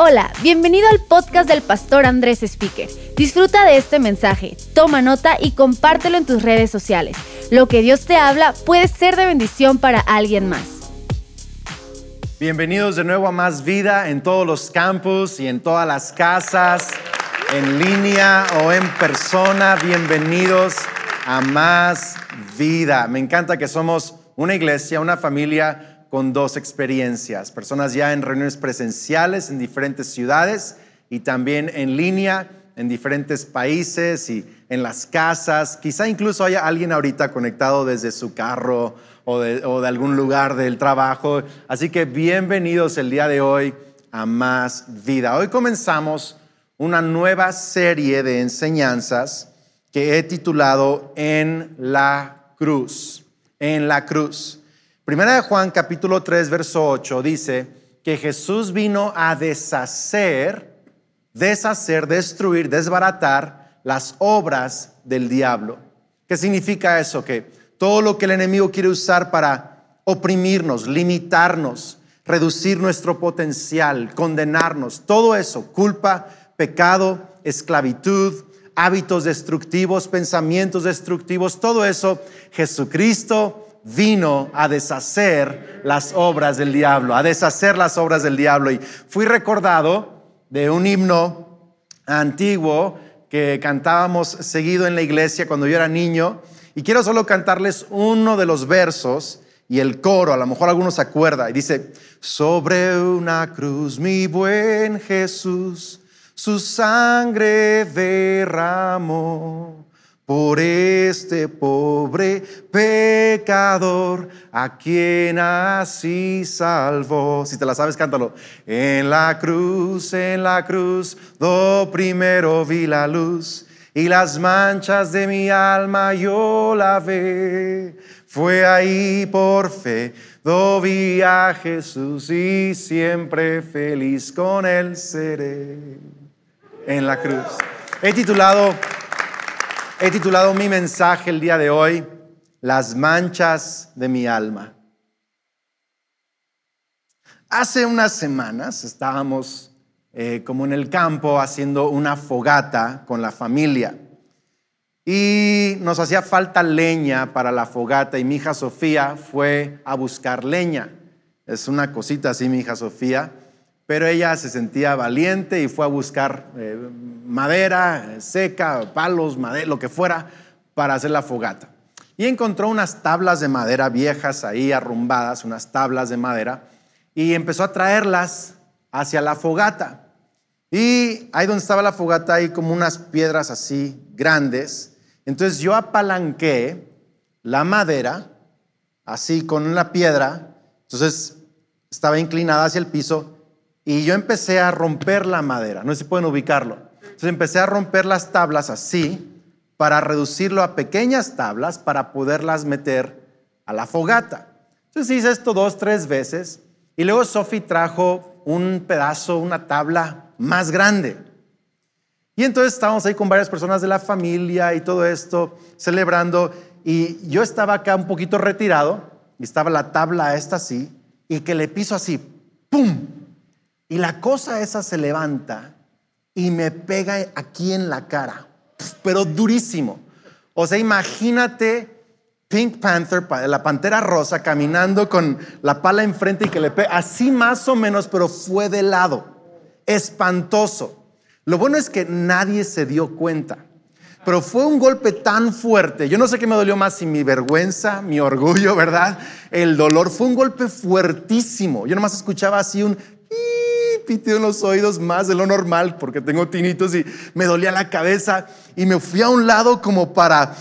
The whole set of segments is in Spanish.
Hola, bienvenido al podcast del pastor Andrés Speaker. Disfruta de este mensaje, toma nota y compártelo en tus redes sociales. Lo que Dios te habla puede ser de bendición para alguien más. Bienvenidos de nuevo a Más Vida en todos los campus y en todas las casas, en línea o en persona. Bienvenidos a Más Vida. Me encanta que somos una iglesia, una familia con dos experiencias, personas ya en reuniones presenciales en diferentes ciudades y también en línea en diferentes países y en las casas. Quizá incluso haya alguien ahorita conectado desde su carro o de, o de algún lugar del trabajo. Así que bienvenidos el día de hoy a Más Vida. Hoy comenzamos una nueva serie de enseñanzas que he titulado En la Cruz. En la Cruz. Primera de Juan capítulo 3 verso 8 dice que Jesús vino a deshacer, deshacer, destruir, desbaratar las obras del diablo. ¿Qué significa eso? Que todo lo que el enemigo quiere usar para oprimirnos, limitarnos, reducir nuestro potencial, condenarnos, todo eso, culpa, pecado, esclavitud, hábitos destructivos, pensamientos destructivos, todo eso, Jesucristo vino a deshacer las obras del diablo, a deshacer las obras del diablo. Y fui recordado de un himno antiguo que cantábamos seguido en la iglesia cuando yo era niño. Y quiero solo cantarles uno de los versos y el coro, a lo mejor algunos se acuerda. Y dice, sobre una cruz mi buen Jesús, su sangre derramó por este pobre pecador a quien así salvó. Si te la sabes, cántalo. En la cruz, en la cruz, do primero vi la luz y las manchas de mi alma yo la ve. Fue ahí por fe, do vi a Jesús y siempre feliz con él seré. En la cruz. He titulado He titulado mi mensaje el día de hoy, Las manchas de mi alma. Hace unas semanas estábamos eh, como en el campo haciendo una fogata con la familia y nos hacía falta leña para la fogata y mi hija Sofía fue a buscar leña. Es una cosita así mi hija Sofía pero ella se sentía valiente y fue a buscar eh, madera seca, palos, madera, lo que fuera, para hacer la fogata. Y encontró unas tablas de madera viejas ahí arrumbadas, unas tablas de madera, y empezó a traerlas hacia la fogata. Y ahí donde estaba la fogata hay como unas piedras así grandes. Entonces yo apalanqué la madera, así con la piedra, entonces estaba inclinada hacia el piso y yo empecé a romper la madera, no sé si pueden ubicarlo. Entonces empecé a romper las tablas así para reducirlo a pequeñas tablas para poderlas meter a la fogata. Entonces hice esto dos, tres veces y luego Sophie trajo un pedazo, una tabla más grande. Y entonces estábamos ahí con varias personas de la familia y todo esto, celebrando. Y yo estaba acá un poquito retirado y estaba la tabla esta así y que le piso así, ¡pum! Y la cosa esa se levanta y me pega aquí en la cara, pero durísimo. O sea, imagínate Pink Panther, la pantera rosa, caminando con la pala enfrente y que le pega, así más o menos, pero fue de lado. Espantoso. Lo bueno es que nadie se dio cuenta. Pero fue un golpe tan fuerte. Yo no sé qué me dolió más, si mi vergüenza, mi orgullo, ¿verdad? El dolor. Fue un golpe fuertísimo. Yo nomás escuchaba así un pitido en los oídos más de lo normal porque tengo tinitos y me dolía la cabeza y me fui a un lado como para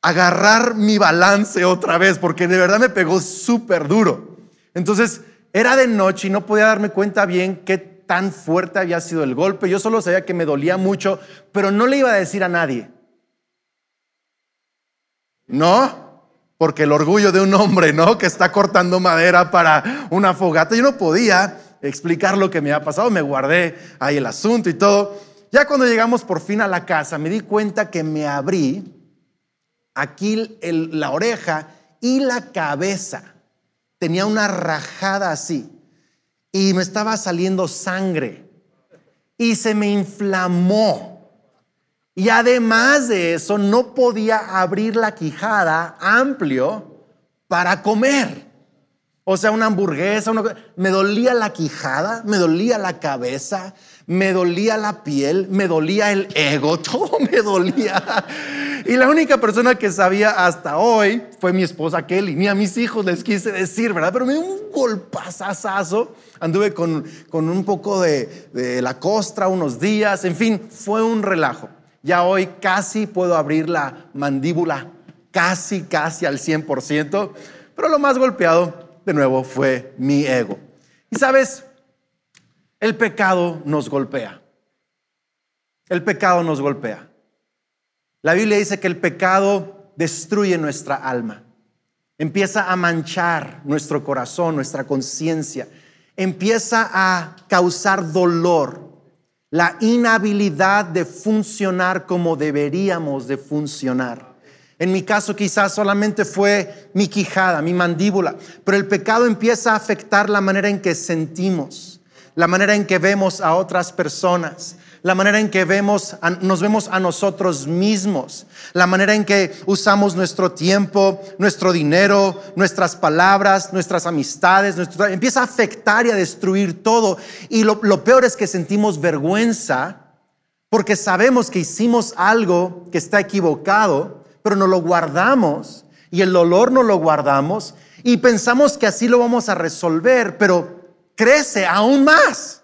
agarrar mi balance otra vez porque de verdad me pegó súper duro. Entonces era de noche y no podía darme cuenta bien qué tan fuerte había sido el golpe. Yo solo sabía que me dolía mucho, pero no le iba a decir a nadie. No, porque el orgullo de un hombre, ¿no? Que está cortando madera para una fogata, yo no podía explicar lo que me había pasado, me guardé ahí el asunto y todo. Ya cuando llegamos por fin a la casa, me di cuenta que me abrí aquí la oreja y la cabeza. Tenía una rajada así y me estaba saliendo sangre. y se me inflamó. Y además de eso, no podía abrir la quijada amplio para comer. O sea, una hamburguesa, me dolía la quijada, me dolía la cabeza, me dolía la piel, me dolía el ego, todo me dolía. Y la única persona que sabía hasta hoy fue mi esposa Kelly. Ni a mis hijos les quise decir, ¿verdad? Pero me dio un golpazazazo. Anduve con, un poco de, de la costra unos días. En fin, fue un relajo. Ya hoy casi puedo abrir la mandíbula, casi, casi al 100%. Pero lo más golpeado, de nuevo, fue mi ego. Y sabes, el pecado nos golpea. El pecado nos golpea. La Biblia dice que el pecado destruye nuestra alma, empieza a manchar nuestro corazón, nuestra conciencia, empieza a causar dolor, la inhabilidad de funcionar como deberíamos de funcionar. En mi caso quizás solamente fue mi quijada, mi mandíbula, pero el pecado empieza a afectar la manera en que sentimos, la manera en que vemos a otras personas, la manera en que vemos, nos vemos a nosotros mismos, la manera en que usamos nuestro tiempo, nuestro dinero, nuestras palabras, nuestras amistades, empieza a afectar y a destruir todo. Y lo, lo peor es que sentimos vergüenza porque sabemos que hicimos algo que está equivocado, pero no lo guardamos y el dolor no lo guardamos y pensamos que así lo vamos a resolver, pero crece aún más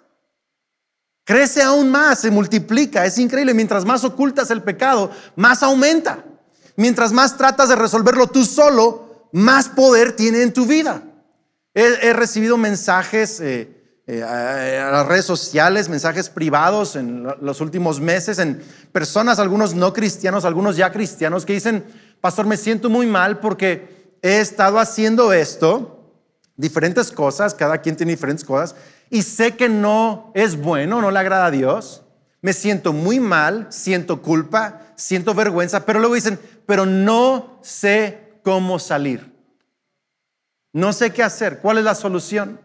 crece aún más, se multiplica. Es increíble. Mientras más ocultas el pecado, más aumenta. Mientras más tratas de resolverlo tú solo, más poder tiene en tu vida. He, recibido mensajes eh, eh, a, las redes sociales, mensajes privados en los últimos meses, en personas, algunos no cristianos, algunos ya cristianos, que dicen, pastor, me siento muy mal porque he estado haciendo esto, diferentes cosas, cada quien tiene diferentes cosas, y sé que no es bueno, no le agrada a Dios, me siento muy mal, siento culpa, siento vergüenza, pero luego dicen, pero no sé cómo salir. No sé qué hacer, cuál es la solución.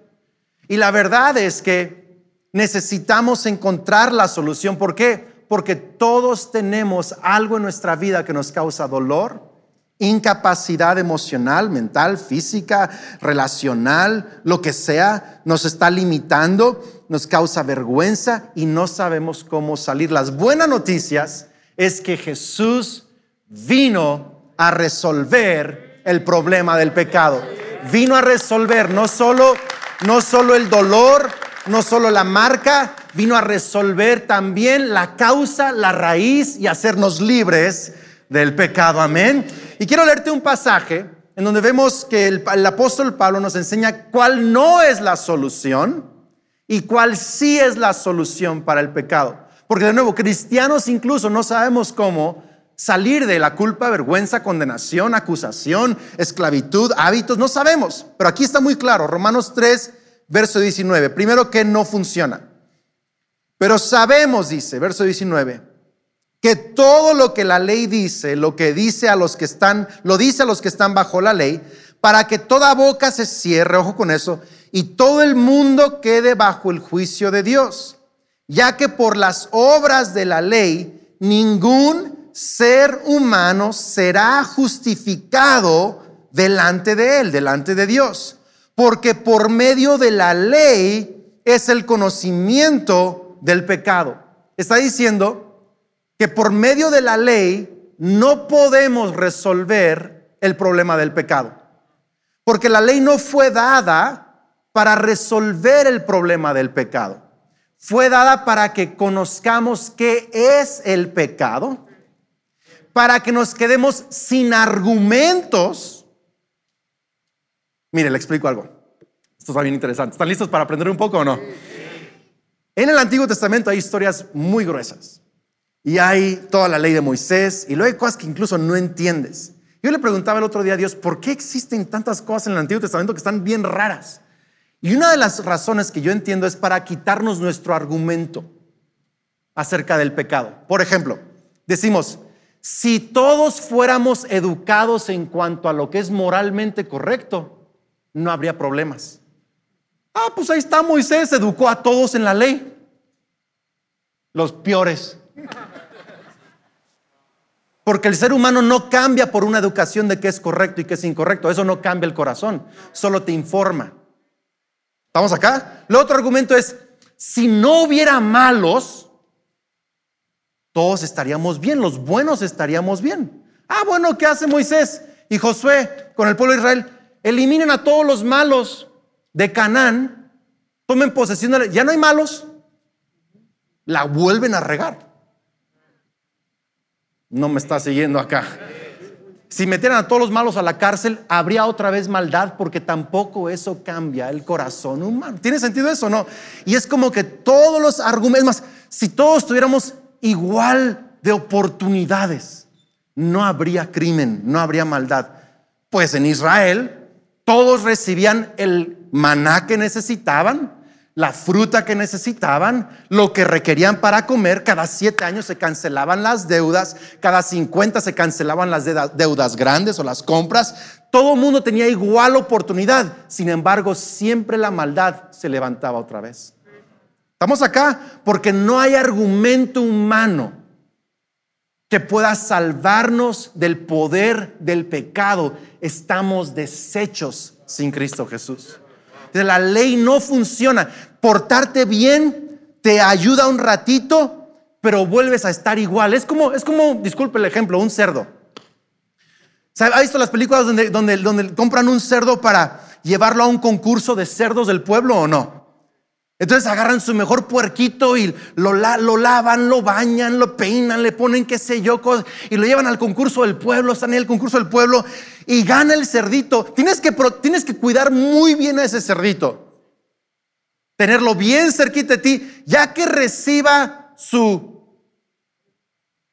Y la verdad es que necesitamos encontrar la solución. ¿Por qué? Porque todos tenemos algo en nuestra vida que nos causa dolor, incapacidad emocional, mental, física, relacional, lo que sea, nos está limitando, nos causa vergüenza y no sabemos cómo salir. Las buenas noticias es que Jesús vino a resolver el problema del pecado. Vino a resolver no solo, no solo el dolor, no solo la marca, vino a resolver también la causa, la raíz y hacernos libres del pecado. Amén. Y quiero leerte un pasaje en donde vemos que el, apóstol Pablo nos enseña cuál no es la solución y cuál sí es la solución para el pecado. Porque de nuevo, cristianos incluso no sabemos cómo salir de la culpa, vergüenza, condenación, acusación, esclavitud, hábitos, no sabemos. Pero aquí está muy claro, Romanos 3, verso 19. Primero que no funciona. Pero sabemos, dice, verso 19, que todo lo que la ley dice, lo que dice a los que están, lo dice a los que están bajo la ley, para que toda boca se cierre, ojo con eso, y todo el mundo quede bajo el juicio de Dios, ya que por las obras de la ley ningún ser humano será justificado delante de él, delante de Dios, porque por medio de la ley es el conocimiento del pecado. Está diciendo que por medio de la ley no podemos resolver el problema del pecado. Porque la ley no fue dada para resolver el problema del pecado. Fue dada para que conozcamos qué es el pecado, para que nos quedemos sin argumentos. Mire, le explico algo. Esto está bien interesante. ¿Están listos para aprender un poco o no? En el Antiguo Testamento hay historias muy gruesas. Y hay toda la ley de Moisés y luego hay cosas que incluso no entiendes. Yo le preguntaba el otro día a Dios, ¿por qué existen tantas cosas en el Antiguo Testamento que están bien raras? Y una de las razones que yo entiendo es para quitarnos nuestro argumento acerca del pecado. Por ejemplo, decimos, si todos fuéramos educados en cuanto a lo que es moralmente correcto, no habría problemas. Ah, pues ahí está Moisés, educó a todos en la ley. Los peores. Porque el ser humano no cambia por una educación de qué es correcto y qué es incorrecto. Eso no cambia el corazón, solo te informa. ¿Estamos acá? El otro argumento es, si no hubiera malos, todos estaríamos bien, los buenos estaríamos bien. Ah, bueno, ¿qué hace Moisés y Josué con el pueblo de Israel? Eliminen a todos los malos de Canaán, tomen posesión de la... Ya no hay malos, la vuelven a regar no me está siguiendo acá. Si metieran a todos los malos a la cárcel, habría otra vez maldad porque tampoco eso cambia el corazón humano. ¿Tiene sentido eso o no? Y es como que todos los argumentos, más, si todos tuviéramos igual de oportunidades, no habría crimen, no habría maldad. Pues en Israel todos recibían el maná que necesitaban, la fruta que necesitaban, lo que requerían para comer. Cada siete años se cancelaban las deudas, cada cincuenta se cancelaban las deudas grandes o las compras. Todo el mundo tenía igual oportunidad. Sin embargo, siempre la maldad se levantaba otra vez. Estamos acá porque no hay argumento humano que pueda salvarnos del poder del pecado. Estamos deshechos sin Cristo Jesús la ley no funciona. Portarte bien te ayuda un ratito, pero vuelves a estar igual. Es como, es como, disculpe el ejemplo, un cerdo. ¿Ha visto las películas donde, donde, donde compran un cerdo para llevarlo a un concurso de cerdos del pueblo o no? Entonces agarran su mejor puerquito y lo, lo, lavan, lo bañan, lo peinan, le ponen qué sé yo, y lo llevan al concurso del pueblo, están en el concurso del pueblo y gana el cerdito. Tienes que, tienes que cuidar muy bien a ese cerdito, tenerlo bien cerquita de ti, ya que reciba su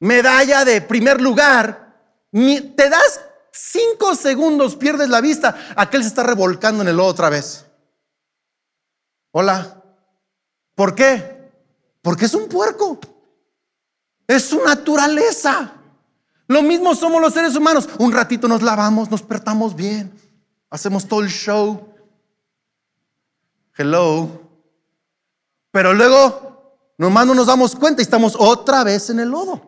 medalla de primer lugar, te das cinco segundos, pierdes la vista, aquel se está revolcando en el lodo otra vez. Hola. ¿Por qué? Porque es un puerco. Es su naturaleza. Lo mismo somos los seres humanos. Un ratito nos lavamos, nos pertamos bien, hacemos todo el show. Hello. Pero luego, nomás no nos damos cuenta y estamos otra vez en el lodo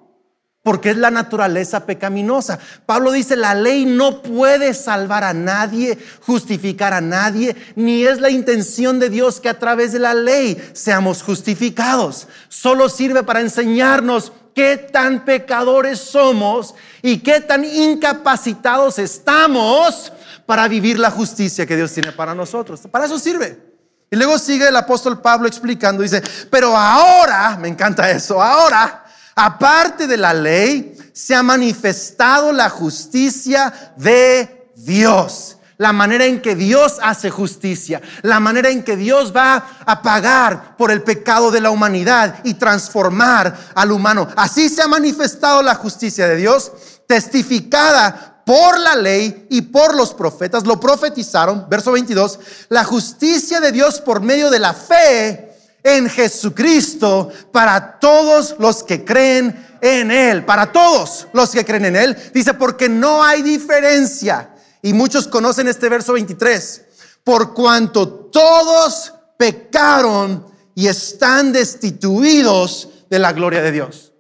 porque es la naturaleza pecaminosa. Pablo dice, la ley no puede salvar a nadie, justificar a nadie, ni es la intención de Dios que a través de la ley seamos justificados. Solo sirve para enseñarnos qué tan pecadores somos y qué tan incapacitados estamos para vivir la justicia que Dios tiene para nosotros. Para eso sirve. Y luego sigue el apóstol Pablo explicando, dice, pero ahora, me encanta eso, ahora aparte de la ley, se ha manifestado la justicia de Dios. La manera en que Dios hace justicia, la manera en que Dios va a pagar por el pecado de la humanidad y transformar al humano. Así se ha manifestado la justicia de Dios, testificada por la ley y por los profetas. Lo profetizaron, verso 22, la justicia de Dios por medio de la fe en Jesucristo para todos los que creen en Él, para todos los que creen en Él. Dice, porque no hay diferencia. Y muchos conocen este verso 23. Por cuanto todos pecaron y están destituidos de la gloria de Dios.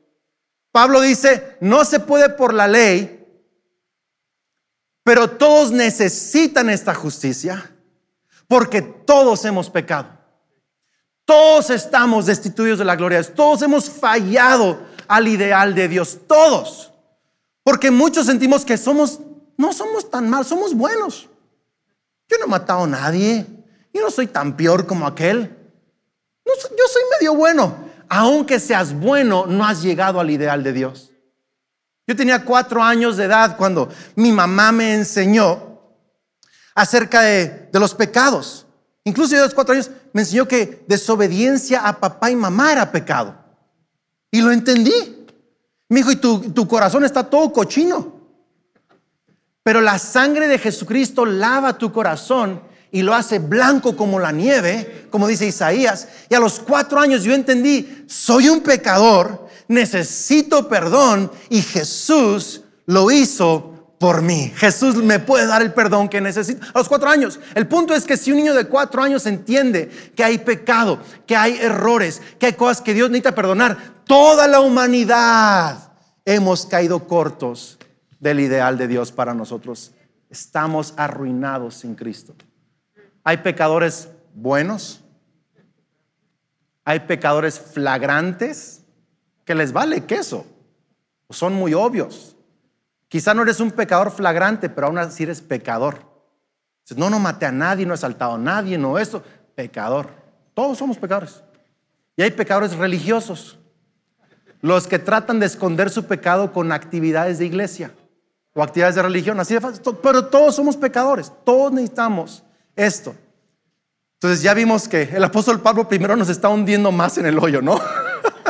Pablo dice, no se puede por la ley, pero todos necesitan esta justicia porque todos hemos pecado. Todos estamos destituidos de la gloria. Todos hemos fallado al ideal de Dios. Todos. Porque muchos sentimos que somos, no somos tan mal, somos buenos. Yo no he matado a nadie. Yo no soy tan peor como aquel. yo soy medio bueno. Aunque seas bueno, no has llegado al ideal de Dios. Yo tenía cuatro años de edad cuando mi mamá me enseñó acerca de los pecados. Incluso yo a los cuatro años me enseñó que desobediencia a papá y mamá era pecado. Y lo entendí. Me dijo, y tu, tu corazón está todo cochino. Pero la sangre de Jesucristo lava tu corazón y lo hace blanco como la nieve, como dice Isaías. Y a los cuatro años yo entendí, soy un pecador, necesito perdón y Jesús lo hizo por mí. Jesús me puede dar el perdón que necesito. A los cuatro años. El punto es que si un niño de cuatro años entiende que hay pecado, que hay errores, que hay cosas que Dios necesita perdonar, toda la humanidad hemos caído cortos del ideal de Dios para nosotros. Estamos arruinados sin Cristo. Hay pecadores buenos, hay pecadores flagrantes que les vale queso, son muy obvios. Quizá no eres un pecador flagrante, pero aún así eres pecador. no, no maté a nadie, no he saltado a nadie, no esto. Pecador. Todos somos pecadores. Y hay pecadores religiosos. Los que tratan de esconder su pecado con actividades de iglesia o actividades de religión. Así de fácil. Pero todos somos pecadores. Todos necesitamos esto. Entonces ya vimos que el apóstol Pablo primero nos está hundiendo más en el hoyo, ¿no?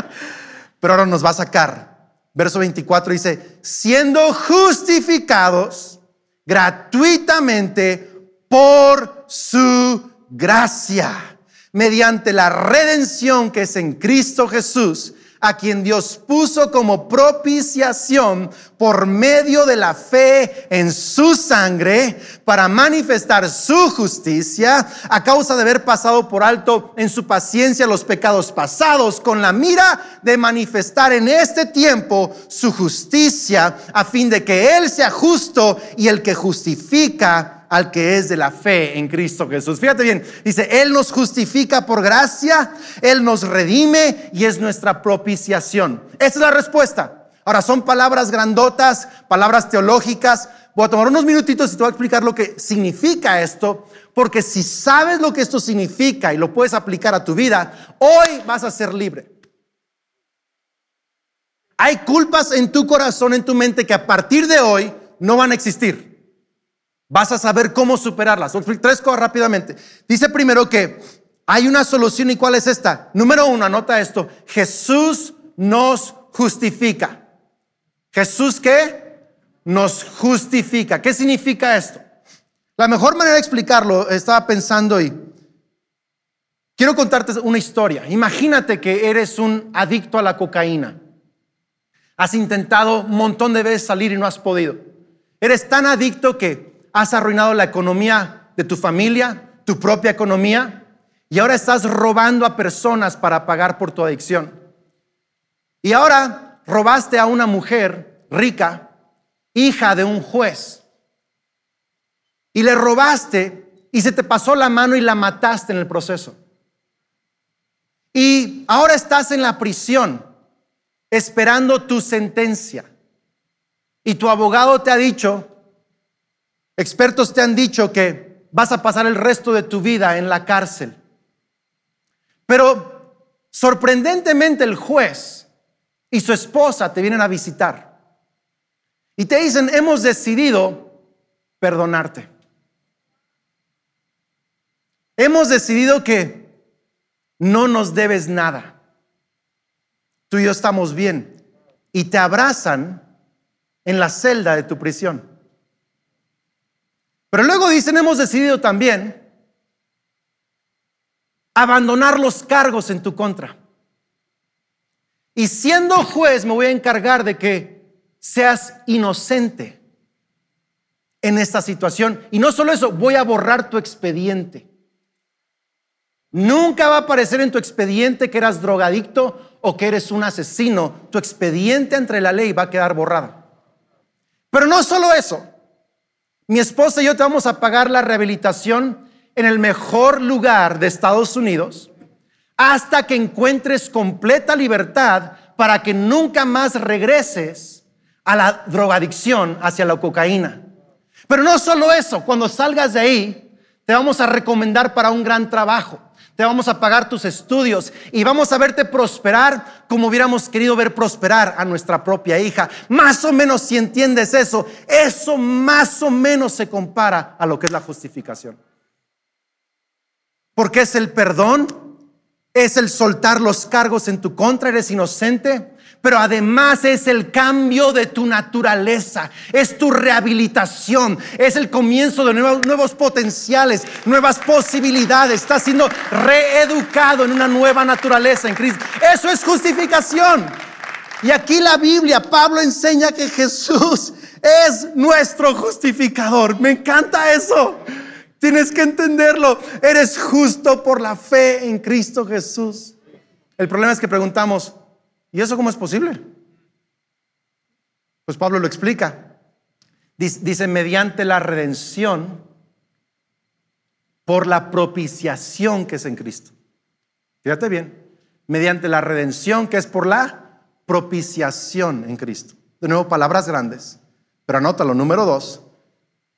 Pero ahora nos va a sacar verso 24 dice, siendo justificados gratuitamente por su gracia, mediante la redención que es en Cristo Jesús a quien Dios puso como propiciación por medio de la fe en su sangre para manifestar su justicia a causa de haber pasado por alto en su paciencia los pecados pasados con la mira de manifestar en este tiempo su justicia a fin de que Él sea justo y el que justifica al que es de la fe en Cristo Jesús. Fíjate bien, dice, Él nos justifica por gracia, Él nos redime y es nuestra propiciación. Esa es la respuesta. Ahora, son palabras grandotas, palabras teológicas. Voy a tomar unos minutitos y te voy a explicar lo que significa esto, porque si sabes lo que esto significa y lo puedes aplicar a tu vida, hoy vas a ser libre. Hay culpas en tu corazón, en tu mente, que a partir de hoy no van a existir. Vas a saber cómo superarlas. Tres cosas rápidamente. Dice primero que hay una solución y cuál es esta. Número uno, anota esto. Jesús nos justifica. ¿Jesús qué? Nos justifica. ¿Qué significa esto? La mejor manera de explicarlo, estaba pensando y quiero contarte una historia. Imagínate que eres un adicto a la cocaína. Has intentado un montón de veces salir y no has podido. Eres tan adicto que has arruinado la economía de tu familia, tu propia economía, y ahora estás robando a personas para pagar por tu adicción. Y ahora robaste a una mujer rica, hija de un juez, y le robaste y se te pasó la mano y la mataste en el proceso. Y ahora estás en la prisión esperando tu sentencia. Y tu abogado te ha dicho, Expertos te han dicho que vas a pasar el resto de tu vida en la cárcel. Pero sorprendentemente el juez y su esposa te vienen a visitar y te dicen, hemos decidido perdonarte. Hemos decidido que no nos debes nada. Tú y yo estamos bien. Y te abrazan en la celda de tu prisión. Pero luego dicen, hemos decidido también abandonar los cargos en tu contra. Y siendo juez me voy a encargar de que seas inocente en esta situación. Y no solo eso, voy a borrar tu expediente. Nunca va a aparecer en tu expediente que eras drogadicto o que eres un asesino. Tu expediente entre la ley va a quedar borrado. Pero no solo eso. Mi esposa y yo te vamos a pagar la rehabilitación en el mejor lugar de Estados Unidos hasta que encuentres completa libertad para que nunca más regreses a la drogadicción hacia la cocaína. Pero no solo eso, cuando salgas de ahí, te vamos a recomendar para un gran trabajo te vamos a pagar tus estudios y vamos a verte prosperar como hubiéramos querido ver prosperar a nuestra propia hija. Más o menos si entiendes eso, eso más o menos se compara a lo que es la justificación. Porque es el perdón, es el soltar los cargos en tu contra, eres inocente, pero además es el cambio de tu naturaleza, es tu rehabilitación, es el comienzo de nuevos, nuevos, potenciales, nuevas posibilidades. Estás siendo reeducado en una nueva naturaleza en Cristo. Eso es justificación. Y aquí la Biblia, Pablo enseña que Jesús es nuestro justificador. Me encanta eso. Tienes que entenderlo. Eres justo por la fe en Cristo Jesús. El problema es que preguntamos, ¿y eso cómo es posible? Pues Pablo lo explica. Dice, mediante la redención por la propiciación que es en Cristo. Fíjate bien, mediante la redención que es por la propiciación en Cristo. De nuevo, palabras grandes, pero anótalo. Número dos,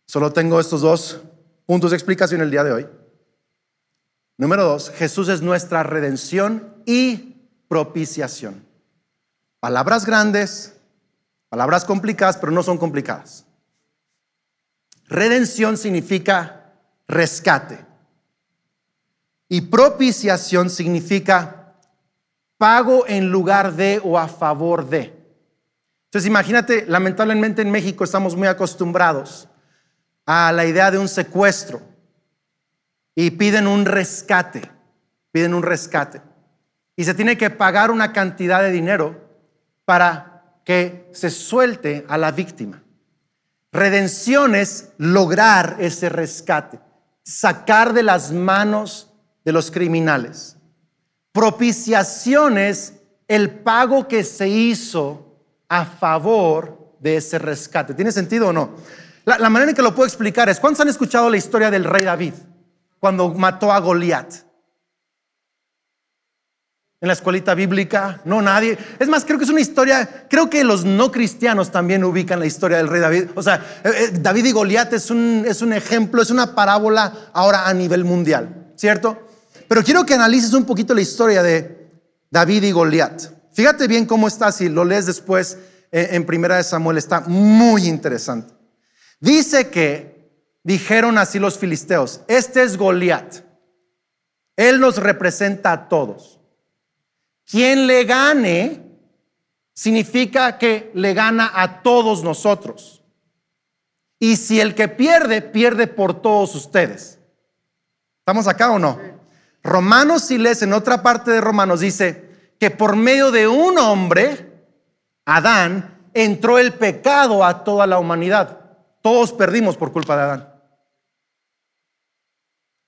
solo tengo estos dos puntos de explicación el día de hoy. Número dos, Jesús es nuestra redención y propiciación. Palabras grandes, palabras complicadas, pero no son complicadas. Redención significa rescate. Y propiciación significa pago en lugar de o a favor de. Entonces imagínate, lamentablemente en México estamos muy acostumbrados a la idea de un secuestro y piden un rescate, piden un rescate. Y se tiene que pagar una cantidad de dinero para que se suelte a la víctima. Redención es lograr ese rescate, sacar de las manos de los criminales. Propiciación es el pago que se hizo a favor de ese rescate. ¿Tiene sentido o no? La, manera en que lo puedo explicar es, ¿cuántos han escuchado la historia del rey David cuando mató a Goliat? En la escuelita bíblica, no nadie. Es más, creo que es una historia, creo que los no cristianos también ubican la historia del rey David. O sea, eh, eh, David y Goliat es un, es un ejemplo, es una parábola ahora a nivel mundial, ¿cierto? Pero quiero que analices un poquito la historia de David y Goliat. Fíjate bien cómo está, si lo lees después eh, en Primera de Samuel, está muy interesante. Dice que dijeron así los filisteos, este es Goliat. Él nos representa a todos. Quien le gane significa que le gana a todos nosotros. Y si el que pierde, pierde por todos ustedes. ¿Estamos acá o no? Romanos, si lees en otra parte de Romanos, dice que por medio de un hombre, Adán, entró el pecado a toda la humanidad. Todos perdimos por culpa de Adán.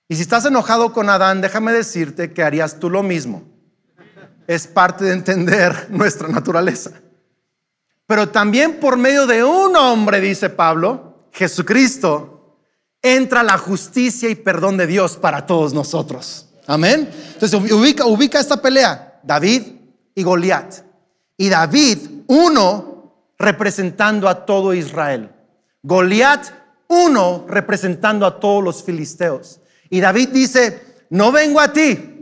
Y si estás enojado con Adán, déjame decirte que harías tú lo mismo es parte de entender nuestra naturaleza. Pero también por medio de un hombre, dice Pablo, Jesucristo, entra la justicia y perdón de Dios para todos nosotros. Amén. Entonces ubica, ubica esta pelea, David y Goliat. Y David, uno, representando a todo Israel. Goliat, uno, representando a todos los filisteos. Y David dice, no vengo a ti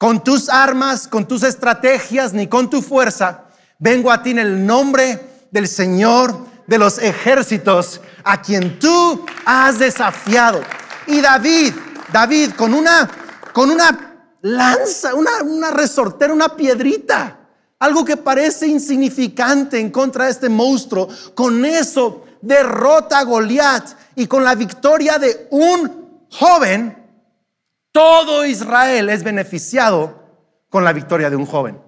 con tus armas, con tus estrategias, ni con tu fuerza. Vengo a ti en el nombre del Señor de los ejércitos, a quien tú has desafiado. Y David, David, con una, con una lanza, una, una resortera, una piedrita, algo que parece insignificante en contra de este monstruo, con eso derrota a Goliat y con la victoria de un joven todo Israel es beneficiado con la victoria de un joven.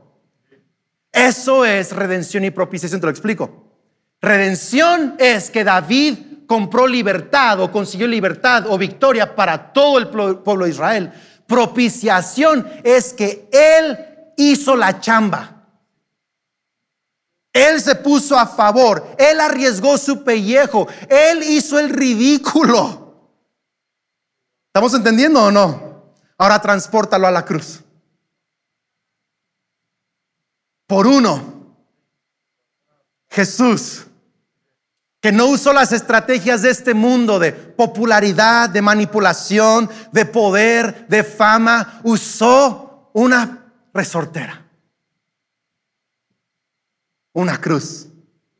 Eso es redención y propiciación, te lo explico. Redención es que David compró libertad o consiguió libertad o victoria para todo el pueblo de Israel. Propiciación es que él hizo la chamba. Él se puso a favor, él arriesgó su pellejo, él hizo el ridículo. ¿Estamos entendiendo o no? Ahora transpórtalo a la cruz. Por uno, Jesús, que no usó las estrategias de este mundo de popularidad, de manipulación, de poder, de fama, usó una resortera, una cruz.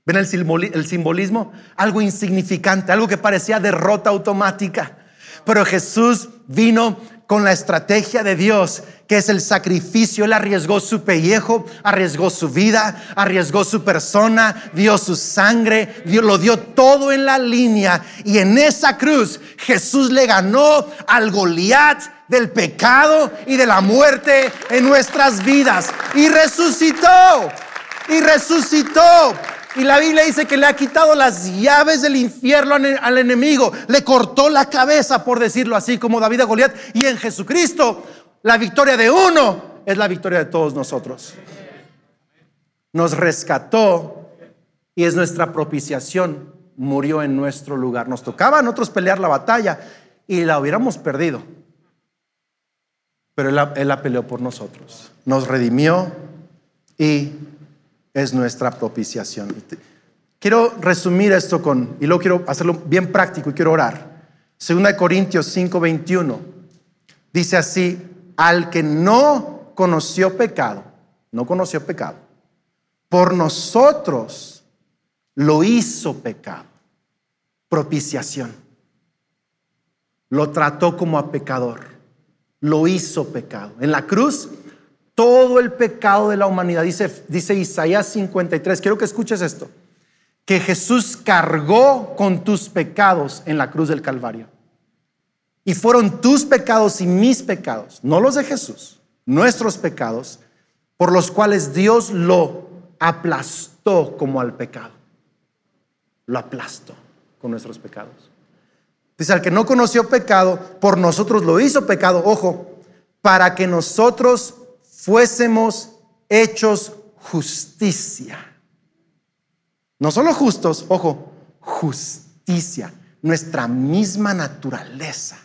¿Ven el simbolismo? Algo insignificante, algo que parecía derrota automática. Pero Jesús vino con la estrategia de Dios, que es el sacrificio. Él arriesgó su pellejo, arriesgó su vida, arriesgó su persona, dio su sangre, Dios lo dio todo en la línea. Y en esa cruz Jesús le ganó al Goliat del pecado y de la muerte en nuestras vidas y resucitó. y resucitó. Y la Biblia dice que le ha quitado las llaves del infierno al enemigo, le cortó la cabeza, por decirlo así, como David a Goliat. Y en Jesucristo, la victoria de uno es la victoria de todos nosotros. Nos rescató y es nuestra propiciación. Murió en nuestro lugar. Nos tocaba a nosotros pelear la batalla y la hubiéramos perdido. Pero él él la peleó por nosotros. Nos redimió y es nuestra propiciación. Quiero resumir esto con, y luego quiero hacerlo bien práctico y quiero orar. Segunda de Corintios 5:21 dice así, al que no conoció pecado, no conoció pecado, por nosotros lo hizo pecado, propiciación. Lo trató como a pecador, lo hizo pecado. En la cruz todo el pecado de la humanidad. Dice, dice Isaías 53, quiero que escuches esto, que Jesús cargó con tus pecados en la cruz del Calvario. Y fueron tus pecados y mis pecados, no los de Jesús, nuestros pecados, por los cuales Dios lo aplastó como al pecado. Lo aplastó con nuestros pecados. Dice, al que no conoció pecado, por nosotros lo hizo pecado, ojo, para que nosotros fuésemos hechos justicia. No solo justos, ojo, justicia, nuestra misma naturaleza.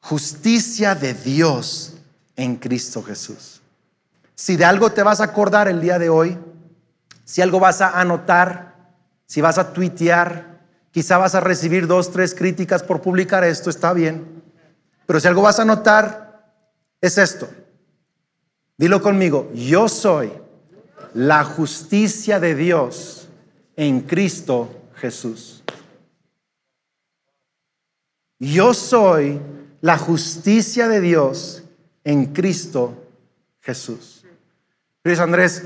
Justicia de Dios en Cristo Jesús. Si de algo te vas a acordar el día de hoy, si algo vas a anotar, si vas a tuitear, quizá vas a recibir dos, tres críticas por publicar esto, está bien. Pero si algo vas a anotar, es esto. Dilo conmigo, yo soy la justicia de Dios en Cristo Jesús. Yo soy la justicia de Dios en Cristo Jesús. Pero Andrés,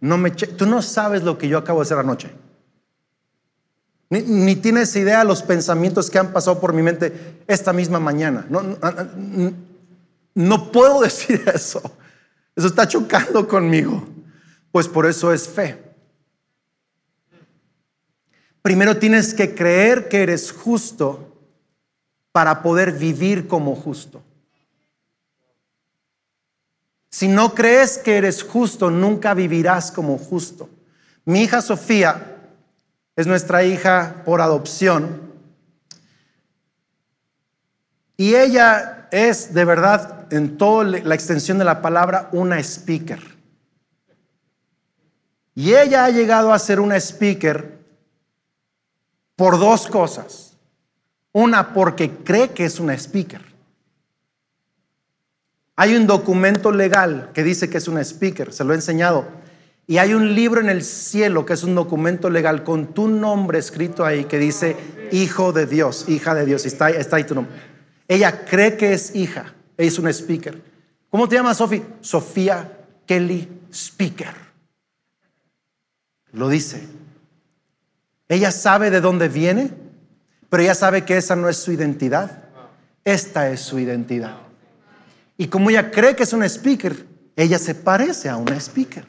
no me tú no sabes lo que yo acabo de hacer anoche. Ni, tienes idea de los pensamientos que han pasado por mi mente esta misma mañana. No, no puedo decir eso. Eso está chocando conmigo. Pues por eso es fe. Primero tienes que creer que eres justo para poder vivir como justo. Si no crees que eres justo, nunca vivirás como justo. Mi hija Sofía es nuestra hija por adopción. Y ella es de verdad, en toda la extensión de la palabra, una speaker. Y ella ha llegado a ser una speaker por dos cosas. Una, porque cree que es una speaker. Hay un documento legal que dice que es una speaker, se lo he enseñado. Y hay un libro en el cielo que es un documento legal con tu nombre escrito ahí que dice Hijo de Dios, hija de Dios. Está, está ahí tu nombre. Ella cree que es hija. Es una speaker. ¿Cómo te llamas, Sofía? Sofía Kelly Speaker. Lo dice. Ella sabe de dónde viene, pero ella sabe que esa no es su identidad. Esta es su identidad. Y como ella cree que es una speaker, ella se parece a una speaker.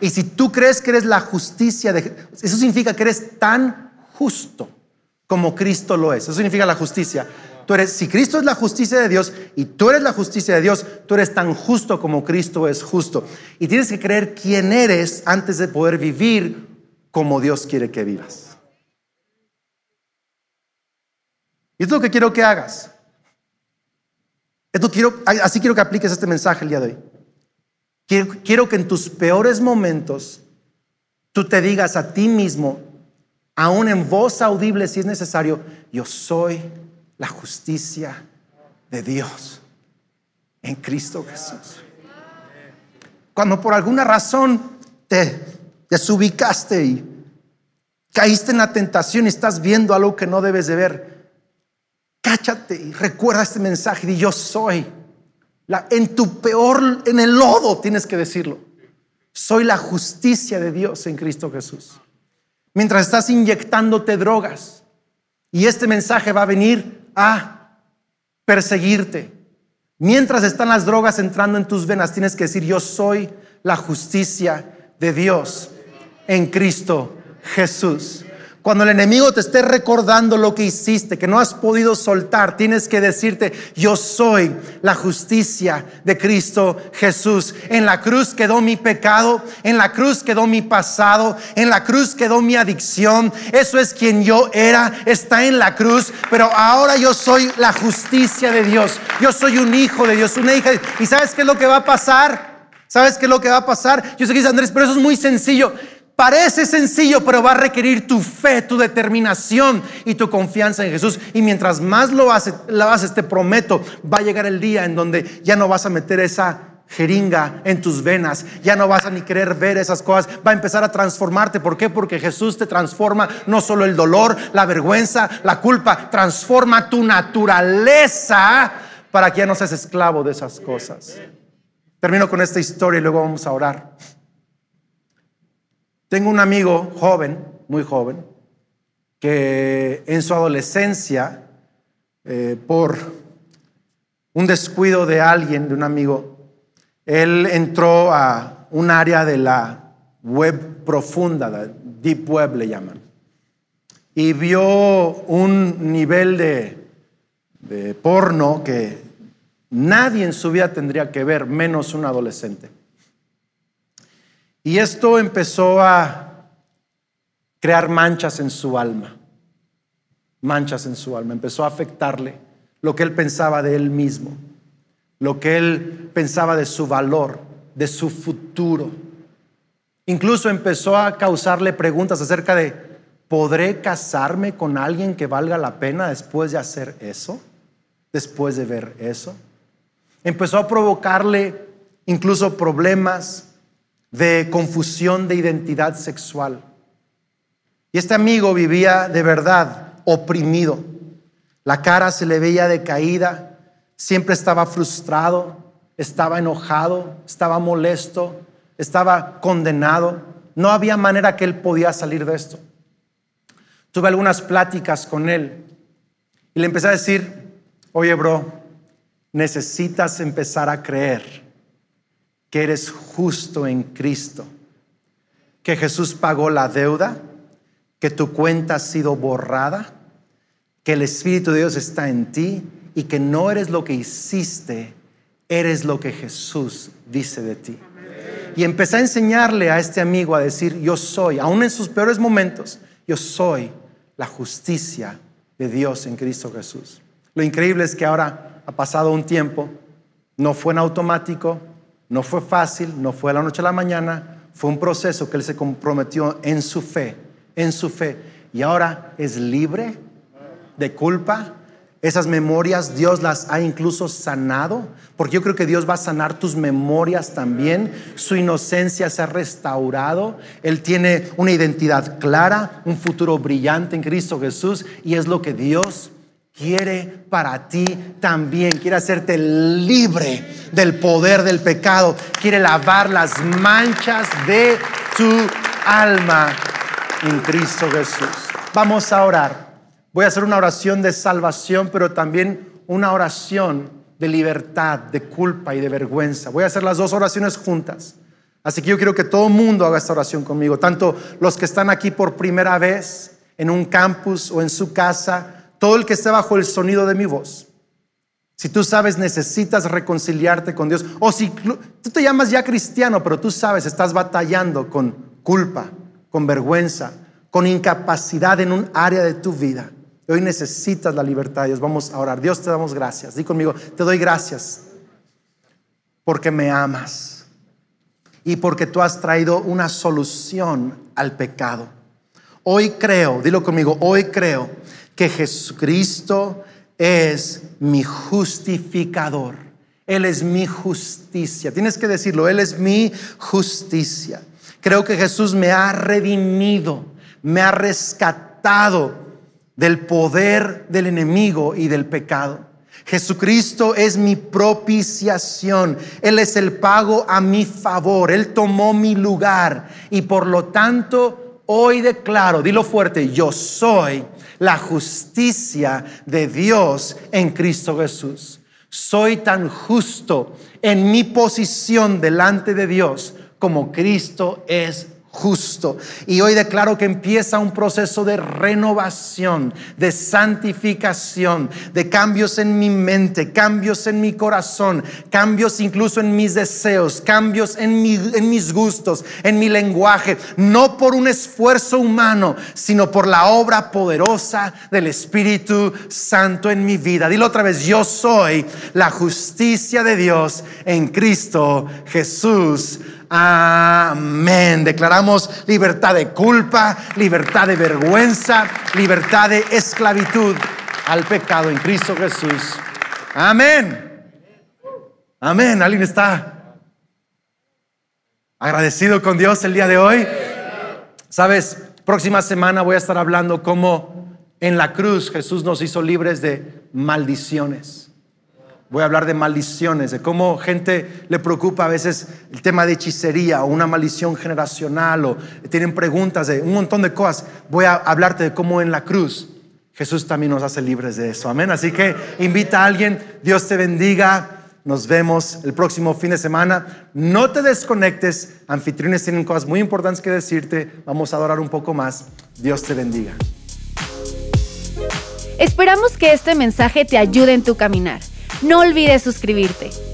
Y si tú crees que eres la justicia de eso significa que eres tan justo como Cristo lo es. Eso significa la justicia. Tú eres, si Cristo es la justicia de Dios y tú eres la justicia de Dios, tú eres tan justo como Cristo es justo. Y tienes que creer quién eres antes de poder vivir como Dios quiere que vivas. Y es lo que quiero que hagas. Esto quiero, así quiero que apliques este mensaje el día de hoy. Quiero, quiero que en tus peores momentos tú te digas a ti mismo, aún en voz audible si es necesario, yo soy la justicia de Dios en Cristo Jesús. Cuando por alguna razón te desubicaste y caíste en la tentación y estás viendo algo que no debes de ver, cáchate y recuerda este mensaje y yo soy. La, en tu peor, en el lodo tienes que decirlo. Soy la justicia de Dios en Cristo Jesús. Mientras estás inyectándote drogas y este mensaje va a venir a perseguirte. Mientras están las drogas entrando en tus venas, tienes que decir, yo soy la justicia de Dios en Cristo Jesús. Cuando el enemigo te esté recordando lo que hiciste, que no has podido soltar, tienes que decirte, yo soy la justicia de Cristo Jesús. En la cruz quedó mi pecado, en la cruz quedó mi pasado, en la cruz quedó mi adicción. Eso es quien yo era, está en la cruz, pero ahora yo soy la justicia de Dios. Yo soy un hijo de Dios, una hija de ¿Y sabes qué es lo que va a pasar? ¿Sabes qué es lo que va a pasar? Yo sé que dice Andrés, pero eso es muy sencillo. Parece sencillo, pero va a requerir tu fe, tu determinación y tu confianza en Jesús. Y mientras más lo haces, te prometo, va a llegar el día en donde ya no vas a meter esa jeringa en tus venas, ya no vas a ni querer ver esas cosas, va a empezar a transformarte. ¿Por qué? Porque Jesús te transforma no solo el dolor, la vergüenza, la culpa, transforma tu naturaleza para que ya no seas esclavo de esas cosas. Termino con esta historia y luego vamos a orar. Tengo un amigo joven, muy joven, que en su adolescencia, eh, por un descuido de alguien, de un amigo, él entró a un área de la web profunda, la deep web le llaman, y vio un nivel de, de porno que nadie en su vida tendría que ver, menos un adolescente. Y esto empezó a crear manchas en su alma, manchas en su alma, empezó a afectarle lo que él pensaba de él mismo, lo que él pensaba de su valor, de su futuro. Incluso empezó a causarle preguntas acerca de, ¿podré casarme con alguien que valga la pena después de hacer eso? Después de ver eso. Empezó a provocarle incluso problemas de confusión de identidad sexual. Y este amigo vivía de verdad oprimido. La cara se le veía decaída, siempre estaba frustrado, estaba enojado, estaba molesto, estaba condenado. No había manera que él podía salir de esto. Tuve algunas pláticas con él y le empecé a decir, oye bro, necesitas empezar a creer que eres justo en Cristo, que Jesús pagó la deuda, que tu cuenta ha sido borrada, que el Espíritu de Dios está en ti y que no eres lo que hiciste, eres lo que Jesús dice de ti. Y empecé a enseñarle a este amigo a decir, yo soy, aún en sus peores momentos, yo soy la justicia de Dios en Cristo Jesús. Lo increíble es que ahora ha pasado un tiempo, no fue en automático, no fue fácil, no fue a la noche a la mañana, fue un proceso que él se comprometió en su fe, en su fe. Y ahora es libre de culpa. Esas memorias Dios las ha incluso sanado, porque yo creo que Dios va a sanar tus memorias también. Su inocencia se ha restaurado. Él tiene una identidad clara, un futuro brillante en Cristo Jesús y es lo que Dios quiere para ti también. Quiere hacerte libre del poder del pecado. Quiere lavar las manchas de tu alma en Cristo Jesús. Vamos a orar. Voy a hacer una oración de salvación, pero también una oración de libertad, de culpa y de vergüenza. Voy a hacer las dos oraciones juntas. Así que yo quiero que todo el mundo haga esta oración conmigo, tanto los que están aquí por primera vez en un campus o en su casa, todo el que esté bajo el sonido de mi voz. Si tú sabes, necesitas reconciliarte con Dios. O si tú te llamas ya cristiano, pero tú sabes, estás batallando con culpa, con vergüenza, con incapacidad en un área de tu vida. Hoy necesitas la libertad de Dios. Vamos a orar. Dios te damos gracias. Di conmigo, te doy gracias porque me amas y porque tú has traído una solución al pecado. Hoy creo, dilo conmigo, hoy creo que Jesucristo es mi justificador. Él es mi justicia. Tienes que decirlo, Él es mi justicia. Creo que Jesús me ha redimido, me ha rescatado del poder del enemigo y del pecado. Jesucristo es mi propiciación. Él es el pago a mi favor. Él tomó mi lugar y por lo tanto hoy declaro, dilo fuerte, yo soy la justicia de Dios en Cristo Jesús. Soy tan justo en mi posición delante de Dios como Cristo es justo. Y hoy declaro que empieza un proceso de renovación, de santificación, de cambios en mi mente, cambios en mi corazón, cambios incluso en mis deseos, cambios en, mis gustos, en mi lenguaje, no por un esfuerzo humano, sino por la obra poderosa del Espíritu Santo en mi vida. Dilo otra vez, yo soy la justicia de Dios en Cristo Jesús. Amén. Declaramos libertad de culpa, libertad de vergüenza, libertad de esclavitud al pecado en Cristo Jesús. Amén. Amén. ¿Alguien está agradecido con Dios el día de hoy? Sabes, próxima semana voy a estar hablando cómo en la cruz Jesús nos hizo libres de maldiciones. Voy a hablar de maldiciones, de cómo gente le preocupa a veces el tema de hechicería o una maldición generacional o tienen preguntas de un montón de cosas. Voy a hablarte de cómo en la cruz Jesús también nos hace libres de eso. Amén. Así que invita a alguien, Dios te bendiga. Nos vemos el próximo fin de semana. No te desconectes. Anfitriones tienen cosas muy importantes que decirte. Vamos a adorar un poco más. Dios te bendiga. Esperamos que este mensaje te ayude en tu caminar. No olvides suscribirte.